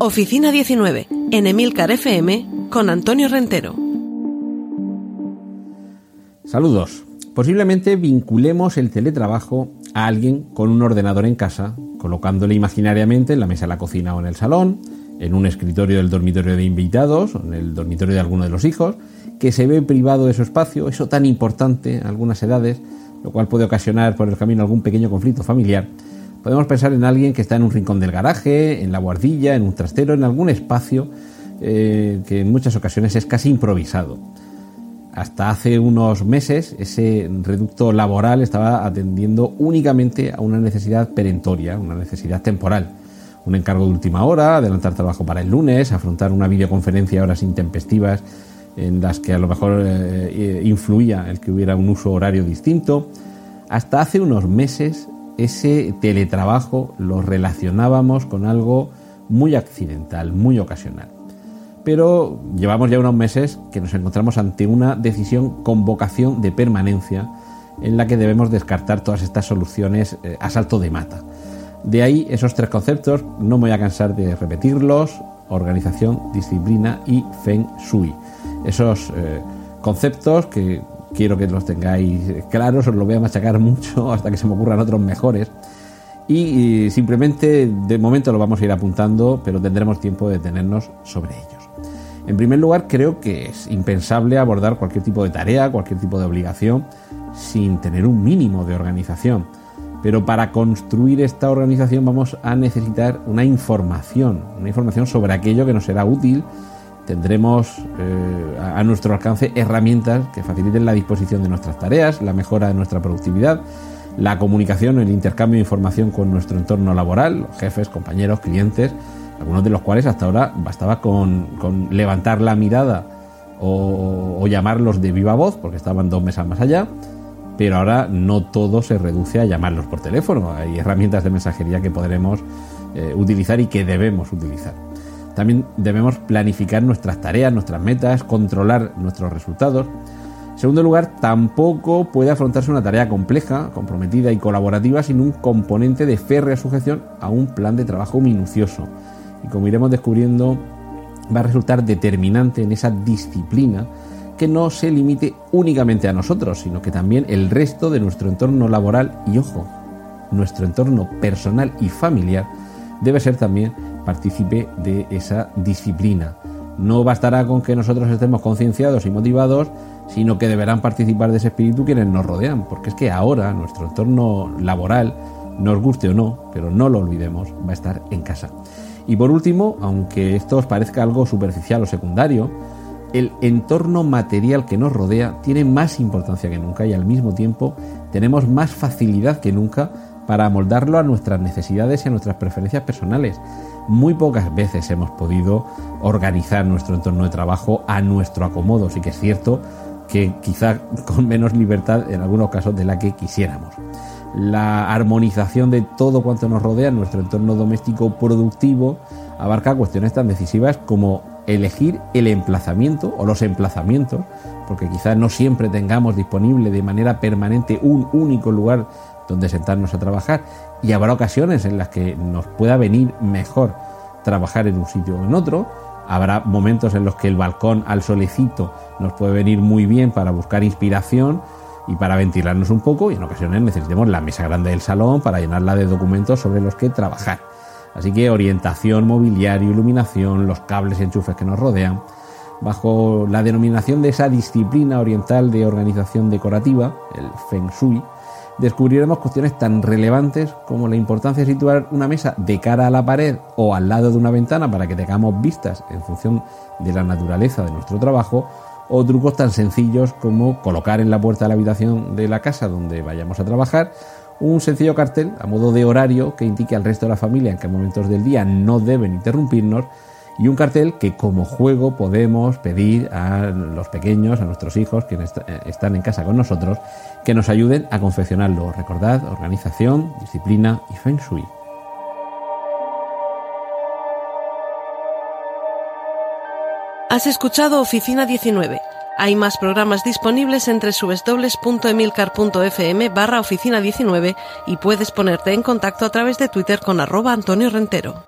Oficina 19, en Emilcar FM, con Antonio Rentero. Saludos. Posiblemente vinculemos el teletrabajo a alguien con un ordenador en casa, colocándole imaginariamente en la mesa de la cocina o en el salón, en un escritorio del dormitorio de invitados o en el dormitorio de alguno de los hijos, que se ve privado de su espacio, eso tan importante en algunas edades, lo cual puede ocasionar por el camino algún pequeño conflicto familiar Podemos pensar en alguien que está en un rincón del garaje, en la guardilla, en un trastero, en algún espacio eh, que en muchas ocasiones es casi improvisado. Hasta hace unos meses ese reducto laboral estaba atendiendo únicamente a una necesidad perentoria, una necesidad temporal. Un encargo de última hora, adelantar trabajo para el lunes, afrontar una videoconferencia a horas intempestivas en las que a lo mejor eh, eh, influía el que hubiera un uso horario distinto. Hasta hace unos meses ese teletrabajo lo relacionábamos con algo muy accidental, muy ocasional. Pero llevamos ya unos meses que nos encontramos ante una decisión con vocación de permanencia en la que debemos descartar todas estas soluciones eh, a salto de mata. De ahí esos tres conceptos, no me voy a cansar de repetirlos, organización, disciplina y feng shui. Esos eh, conceptos que quiero que los tengáis claros, os lo voy a machacar mucho hasta que se me ocurran otros mejores. Y, simplemente de momento lo vamos a ir apuntando, pero tendremos tiempo de detenernos sobre ellos. En primer lugar, creo que es impensable abordar cualquier tipo de tarea, cualquier tipo de obligación, sin tener un mínimo de organización. Pero para construir esta organización vamos a necesitar una información, una información sobre aquello que nos será útil tendremos eh, a nuestro alcance herramientas que faciliten la disposición de nuestras tareas, la mejora de nuestra productividad, la comunicación, el intercambio de información con nuestro entorno laboral, jefes, compañeros, clientes, algunos de los cuales hasta ahora bastaba con, levantar la mirada o, llamarlos de viva voz, porque estaban dos mesas más allá, pero ahora no todo se reduce a llamarlos por teléfono, hay herramientas de mensajería que podremos eh, utilizar y que debemos utilizar. También debemos planificar nuestras tareas, nuestras metas, controlar nuestros resultados. En segundo lugar, tampoco puede afrontarse una tarea compleja, comprometida y colaborativa sin un componente de férrea sujeción a un plan de trabajo minucioso. Y como iremos descubriendo, va a resultar determinante en esa disciplina que no se limite únicamente a nosotros, sino que también el resto de nuestro entorno laboral y, ojo, nuestro entorno personal y familiar debe ser también partícipe de esa disciplina. No bastará con que nosotros estemos concienciados y motivados, sino que deberán participar de ese espíritu quienes nos rodean, porque es que ahora nuestro entorno laboral, nos guste o no, pero no lo olvidemos, va a estar en casa. Y por último, aunque esto os parezca algo superficial o secundario, el entorno material que nos rodea tiene más importancia que nunca y al mismo tiempo tenemos más facilidad que nunca para amoldarlo a nuestras necesidades y a nuestras preferencias personales. Muy pocas veces hemos podido organizar nuestro entorno de trabajo a nuestro acomodo, sí que es cierto que quizá con menos libertad en algunos casos de la que quisiéramos. La armonización de todo cuanto nos rodea nuestro entorno doméstico productivo abarca cuestiones tan decisivas como elegir el emplazamiento o los emplazamientos, porque quizás no siempre tengamos disponible de manera permanente un único lugar donde sentarnos a trabajar y habrá ocasiones en las que nos pueda venir mejor trabajar en un sitio o en otro. Habrá momentos en los que el balcón al solecito nos puede venir muy bien para buscar inspiración y para ventilarnos un poco y en ocasiones necesitemos la mesa grande del salón para llenarla de documentos sobre los que trabajar. Así que orientación, mobiliario, iluminación, los cables y enchufes que nos rodean, bajo la denominación de esa disciplina oriental de organización decorativa, el Feng Shui, descubriremos cuestiones tan relevantes como la importancia de situar una mesa de cara a la pared o al lado de una ventana para que tengamos vistas en función de la naturaleza de nuestro trabajo, o trucos tan sencillos como colocar en la puerta de la habitación de la casa donde vayamos a trabajar Un sencillo cartel a modo de horario que indique al resto de la familia en qué momentos del día no deben interrumpirnos y un cartel que como juego podemos pedir a los pequeños, a nuestros hijos que eh, están en casa con nosotros, que nos ayuden a confeccionarlo. Recordad, organización, disciplina y feng shui. Has escuchado Oficina 19. Hay más programas disponibles entre subesdobles.emilcar.fm barra oficina 19 y puedes ponerte en contacto a través de Twitter con arroba Antonio Rentero.